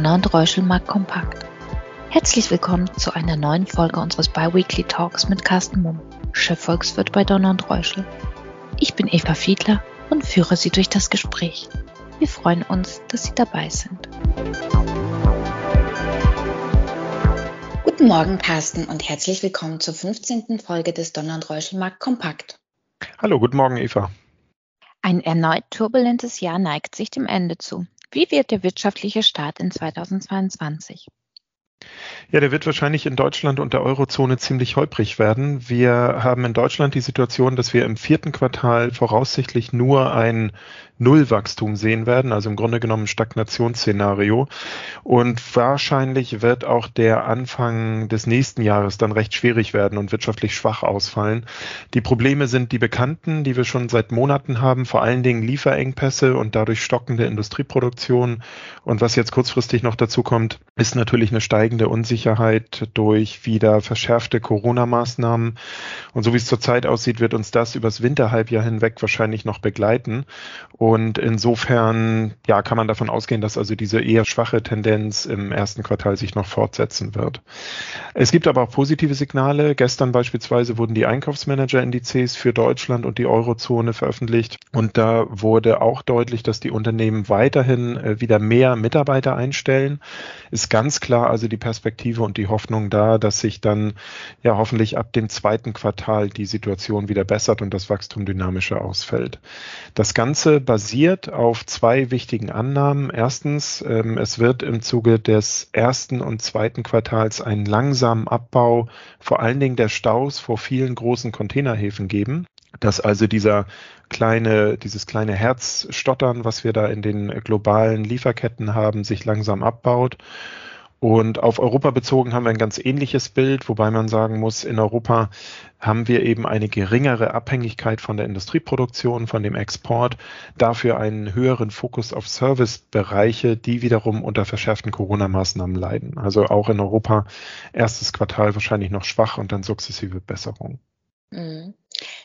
Donner und Reuschel Markt Kompakt. Herzlich willkommen zu einer neuen Folge unseres Biweekly Talks mit Carsten Mumm, Chefvolkswirt bei Donner und Reuschel. Ich bin Eva Fiedler und führe Sie durch das Gespräch. Wir freuen uns, dass Sie dabei sind. Guten Morgen, Carsten, und herzlich willkommen zur 15. Folge des Donner und Reuschel Markt Kompakt. Hallo, guten Morgen, Eva. Ein erneut turbulentes Jahr neigt sich dem Ende zu. Wie wird der wirtschaftliche Start in 2022? Ja, der wird wahrscheinlich in Deutschland und der Eurozone ziemlich holprig werden. Wir haben in Deutschland die Situation, dass wir im vierten Quartal voraussichtlich nur ein Nullwachstum sehen werden, also im Grunde genommen ein Stagnationsszenario. Und wahrscheinlich wird auch der Anfang des nächsten Jahres dann recht schwierig werden und wirtschaftlich schwach ausfallen. Die Probleme sind die bekannten, die wir schon seit Monaten haben, vor allen Dingen Lieferengpässe und dadurch stockende Industrieproduktion. Und was jetzt kurzfristig noch dazu kommt, ist natürlich eine steigende Unsicherheit durch wieder verschärfte Corona-Maßnahmen. Und so wie es zurzeit aussieht, wird uns das übers Winterhalbjahr hinweg wahrscheinlich noch begleiten. Und insofern, ja, kann man davon ausgehen, dass also diese eher schwache Tendenz im ersten Quartal sich noch fortsetzen wird. Es gibt aber auch positive Signale. Gestern beispielsweise wurden die Einkaufsmanager-Indizes für Deutschland und die Eurozone veröffentlicht. Und da wurde auch deutlich, dass die Unternehmen weiterhin äh, wieder mehr Mitarbeiter einstellen. Ist ganz klar also die Perspektive und die Hoffnung da, dass sich dann ja hoffentlich ab dem zweiten Quartal die Situation wieder bessert und das Wachstum dynamischer ausfällt. Das Ganze basiert auf zwei wichtigen Annahmen. Erstens, ähm, es wird im Zuge des ersten und zweiten Quartals einen langsamen Abbau vor allen Dingen der Staus vor vielen großen Containerhäfen geben dass also dieser kleine, dieses kleine Herzstottern, was wir da in den globalen Lieferketten haben, sich langsam abbaut und auf Europa bezogen haben wir ein ganz ähnliches Bild, wobei man sagen muss, in Europa haben wir eben eine geringere Abhängigkeit von der Industrieproduktion, von dem Export, dafür einen höheren Fokus auf Servicebereiche, die wiederum unter verschärften Corona-Maßnahmen leiden. Also auch in Europa erstes Quartal wahrscheinlich noch schwach und dann sukzessive Besserung. Mhm.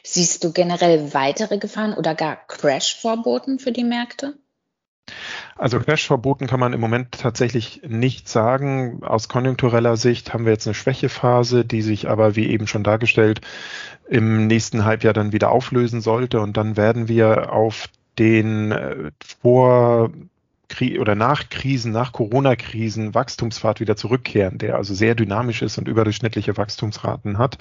Siehst du generell weitere Gefahren oder gar Crash-Vorboten für die Märkte? Also Crash-Verboten kann man im Moment tatsächlich nicht sagen. Aus konjunktureller Sicht haben wir jetzt eine Schwächephase, die sich aber, wie eben schon dargestellt, im nächsten Halbjahr dann wieder auflösen sollte. Und dann werden wir auf den äh, vor oder nach Krisen, nach Corona-Krisen Wachstumspfad wieder zurückkehren, der also sehr dynamisch ist und überdurchschnittliche Wachstumsraten hat.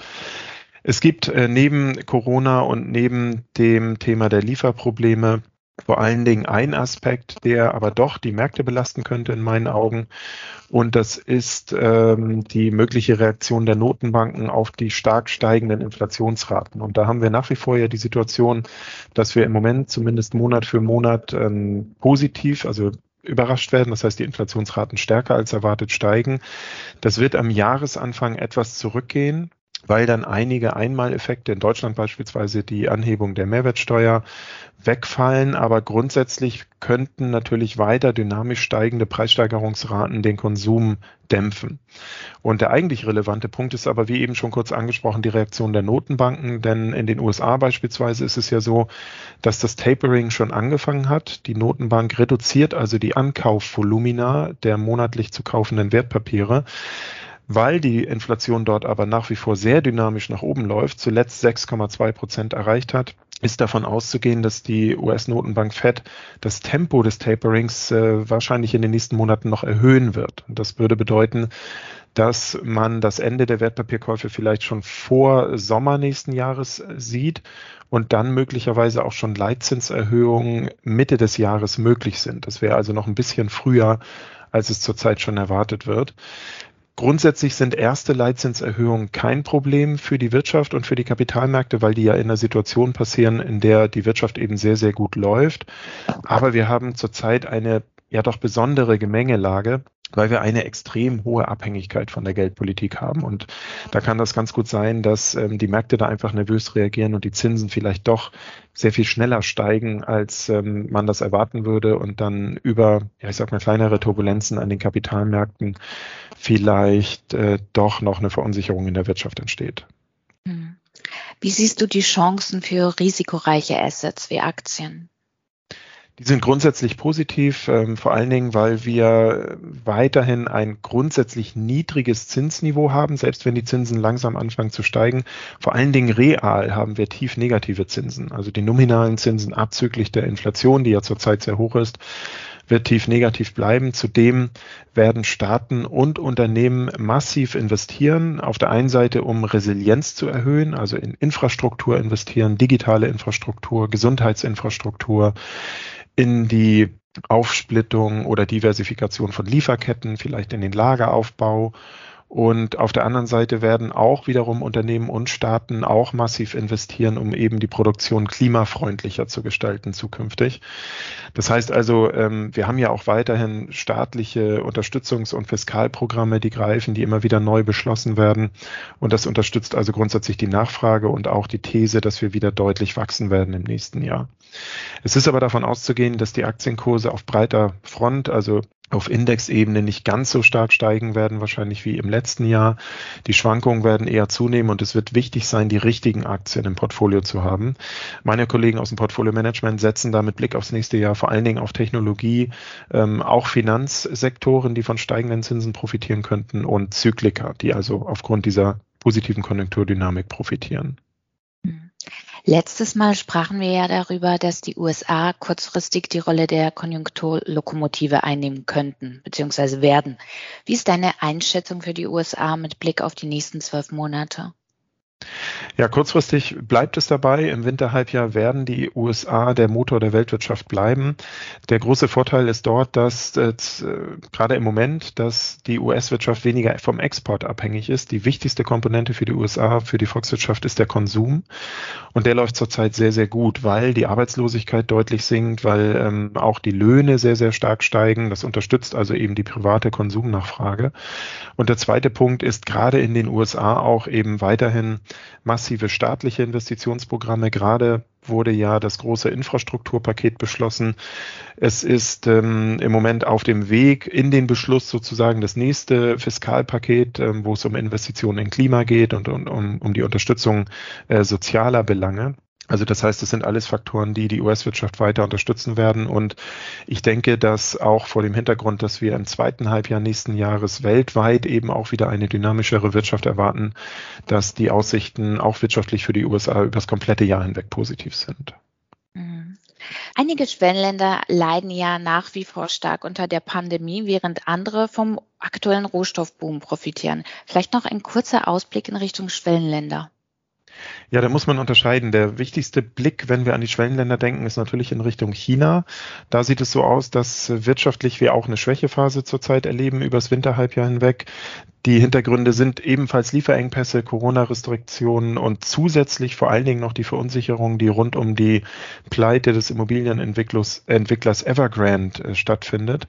Es gibt äh, neben Corona und neben dem Thema der Lieferprobleme vor allen Dingen ein Aspekt, der aber doch die Märkte belasten könnte in meinen Augen. Und das ist ähm, die mögliche Reaktion der Notenbanken auf die stark steigenden Inflationsraten. Und da haben wir nach wie vor ja die Situation, dass wir im Moment zumindest Monat für Monat ähm, positiv, also überrascht werden. Das heißt, die Inflationsraten stärker als erwartet steigen. Das wird am Jahresanfang etwas zurückgehen weil dann einige Einmaleffekte, in Deutschland beispielsweise die Anhebung der Mehrwertsteuer, wegfallen. Aber grundsätzlich könnten natürlich weiter dynamisch steigende Preissteigerungsraten den Konsum dämpfen. Und der eigentlich relevante Punkt ist aber, wie eben schon kurz angesprochen, die Reaktion der Notenbanken. Denn in den USA beispielsweise ist es ja so, dass das Tapering schon angefangen hat. Die Notenbank reduziert also die Ankaufvolumina der monatlich zu kaufenden Wertpapiere. Weil die Inflation dort aber nach wie vor sehr dynamisch nach oben läuft, zuletzt 6,2 Prozent erreicht hat, ist davon auszugehen, dass die US-Notenbank Fed das Tempo des Taperings äh, wahrscheinlich in den nächsten Monaten noch erhöhen wird. Das würde bedeuten, dass man das Ende der Wertpapierkäufe vielleicht schon vor Sommer nächsten Jahres sieht und dann möglicherweise auch schon Leitzinserhöhungen Mitte des Jahres möglich sind. Das wäre also noch ein bisschen früher, als es zurzeit schon erwartet wird. Grundsätzlich sind erste Leitzinserhöhungen kein Problem für die Wirtschaft und für die Kapitalmärkte, weil die ja in einer Situation passieren, in der die Wirtschaft eben sehr, sehr gut läuft. Aber wir haben zurzeit eine ja doch besondere Gemengelage, weil wir eine extrem hohe Abhängigkeit von der Geldpolitik haben. Und da kann das ganz gut sein, dass ähm, die Märkte da einfach nervös reagieren und die Zinsen vielleicht doch sehr viel schneller steigen, als ähm, man das erwarten würde und dann über, ja, ich sag mal, kleinere Turbulenzen an den Kapitalmärkten vielleicht äh, doch noch eine Verunsicherung in der Wirtschaft entsteht. Hm. Wie siehst du die Chancen für risikoreiche Assets wie Aktien? Die sind grundsätzlich positiv, ähm, vor allen Dingen, weil wir weiterhin ein grundsätzlich niedriges Zinsniveau haben, selbst wenn die Zinsen langsam anfangen zu steigen. Vor allen Dingen real haben wir tief negative Zinsen, also die nominalen Zinsen abzüglich der Inflation, die ja zurzeit sehr hoch ist wird tief negativ bleiben. Zudem werden Staaten und Unternehmen massiv investieren. Auf der einen Seite, um Resilienz zu erhöhen, also in Infrastruktur investieren, digitale Infrastruktur, Gesundheitsinfrastruktur, in die Aufsplittung oder Diversifikation von Lieferketten, vielleicht in den Lageraufbau und auf der anderen Seite werden auch wiederum Unternehmen und Staaten auch massiv investieren, um eben die Produktion klimafreundlicher zu gestalten zukünftig. Das heißt also, ähm, wir haben ja auch weiterhin staatliche Unterstützungs- und Fiskalprogramme, die greifen, die immer wieder neu beschlossen werden. Und das unterstützt also grundsätzlich die Nachfrage und auch die These, dass wir wieder deutlich wachsen werden im nächsten Jahr. Es ist aber davon auszugehen, dass die Aktienkurse auf breiter Front, also auf Indexebene nicht ganz so stark steigen werden, wahrscheinlich wie im letzten Jahr. Die Schwankungen werden eher zunehmen und es wird wichtig sein, die richtigen Aktien im Portfolio zu haben. Meine Kollegen aus dem Portfolio Management setzen da mit Blick aufs nächste Jahr vor allen Dingen auf Technologie, ähm, auch Finanzsektoren, die von steigenden Zinsen profitieren könnten und Zyklika, die also aufgrund dieser positiven Konjunkturdynamik profitieren. Letztes Mal sprachen wir ja darüber, dass die USA kurzfristig die Rolle der Konjunkturlokomotive einnehmen könnten bzw. werden. Wie ist deine Einschätzung für die USA mit Blick auf die nächsten zwölf Monate? Ja, kurzfristig bleibt es dabei. Im Winterhalbjahr werden die USA der Motor der Weltwirtschaft bleiben. Der große Vorteil ist dort, dass äh, gerade im Moment, dass die US-Wirtschaft weniger vom Export abhängig ist. Die wichtigste Komponente für die USA, für die Volkswirtschaft ist der Konsum. Und der läuft zurzeit sehr, sehr gut, weil die Arbeitslosigkeit deutlich sinkt, weil ähm, auch die Löhne sehr, sehr stark steigen. Das unterstützt also eben die private Konsumnachfrage. Und der zweite Punkt ist gerade in den USA auch eben weiterhin massive staatliche Investitionsprogramme. Gerade wurde ja das große Infrastrukturpaket beschlossen. Es ist ähm, im Moment auf dem Weg in den Beschluss sozusagen das nächste Fiskalpaket, ähm, wo es um Investitionen in Klima geht und, um, um die Unterstützung äh, sozialer Belange. Also das heißt, es sind alles Faktoren, die die US-Wirtschaft weiter unterstützen werden. Und ich denke, dass auch vor dem Hintergrund, dass wir im zweiten Halbjahr nächsten Jahres weltweit eben auch wieder eine dynamischere Wirtschaft erwarten, dass die Aussichten auch wirtschaftlich für die USA über das komplette Jahr hinweg positiv sind. Mhm. Einige Schwellenländer leiden ja nach wie vor stark unter der Pandemie, während andere vom aktuellen Rohstoffboom profitieren. Vielleicht noch ein kurzer Ausblick in Richtung Schwellenländer. Ja, da muss man unterscheiden. Der wichtigste Blick, wenn wir an die Schwellenländer denken, ist natürlich in Richtung China. Da sieht es so aus, dass wirtschaftlich wir auch eine Schwächephase zurzeit erleben übers Winterhalbjahr hinweg. Die Hintergründe sind ebenfalls Lieferengpässe, Corona-Restriktionen und zusätzlich vor allen Dingen noch die Verunsicherung, die rund um die Pleite des Immobilienentwicklers Evergrande äh, stattfindet.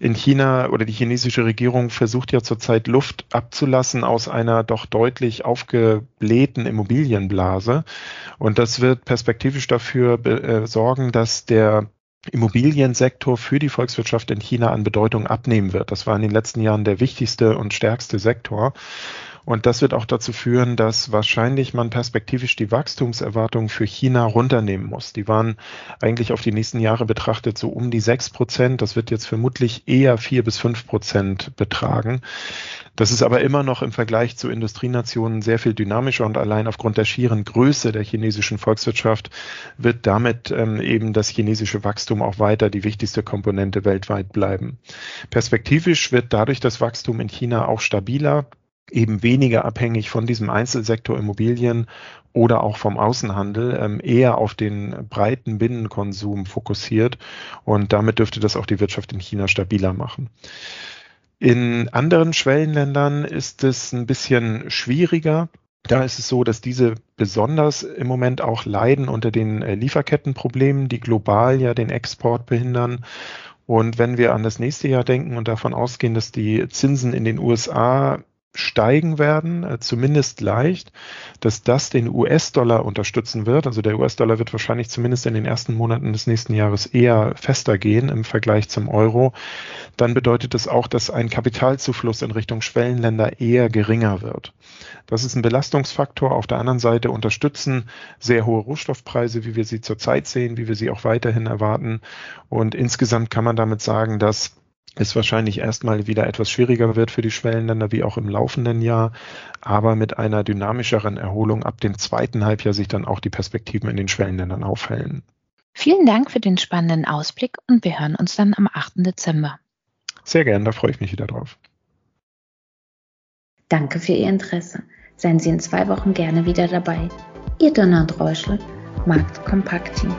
In China oder die chinesische Regierung versucht ja zurzeit Luft abzulassen aus einer doch deutlich aufgeblähten Immobilienblase. Und das wird perspektivisch dafür äh, sorgen, dass der Immobiliensektor für die Volkswirtschaft in China an Bedeutung abnehmen wird. Das war in den letzten Jahren der wichtigste und stärkste Sektor. Und das wird auch dazu führen, dass wahrscheinlich man perspektivisch die Wachstumserwartungen für China runternehmen muss. Die waren eigentlich auf die nächsten Jahre betrachtet so um die sechs Prozent. Das wird jetzt vermutlich eher vier bis fünf Prozent betragen. Das ist aber immer noch im Vergleich zu Industrienationen sehr viel dynamischer und allein aufgrund der schieren Größe der chinesischen Volkswirtschaft wird damit ähm, eben das chinesische Wachstum auch weiter die wichtigste Komponente weltweit bleiben. Perspektivisch wird dadurch das Wachstum in China auch stabiler eben weniger abhängig von diesem Einzelsektor Immobilien oder auch vom Außenhandel, ähm, eher auf den breiten Binnenkonsum fokussiert. Und damit dürfte das auch die Wirtschaft in China stabiler machen. In anderen Schwellenländern ist es ein bisschen schwieriger. Da ist es so, dass diese besonders im Moment auch leiden unter den äh, Lieferkettenproblemen, die global ja den Export behindern. Und wenn wir an das nächste Jahr denken und davon ausgehen, dass die Zinsen in den USA steigen werden, äh, zumindest leicht, dass das den US-Dollar unterstützen wird. Also der US-Dollar wird wahrscheinlich zumindest in den ersten Monaten des nächsten Jahres eher fester gehen im Vergleich zum Euro. Dann bedeutet es auch, dass ein Kapitalzufluss in Richtung Schwellenländer eher geringer wird. Das ist ein Belastungsfaktor. Auf der anderen Seite unterstützen sehr hohe Rohstoffpreise, wie wir sie zurzeit sehen, wie wir sie auch weiterhin erwarten. Und insgesamt kann man damit sagen, dass es wahrscheinlich erstmal wieder etwas schwieriger wird für die Schwellenländer wie auch im laufenden Jahr, aber mit einer dynamischeren Erholung ab dem zweiten Halbjahr sich dann auch die Perspektiven in den Schwellenländern aufhellen. Vielen Dank für den spannenden Ausblick und wir hören uns dann am 8. Dezember. Sehr gern, da freue ich mich wieder drauf. Danke für Ihr Interesse. Seien Sie in zwei Wochen gerne wieder dabei. Ihr Donner und Räuschel, Markt Kompakt Team.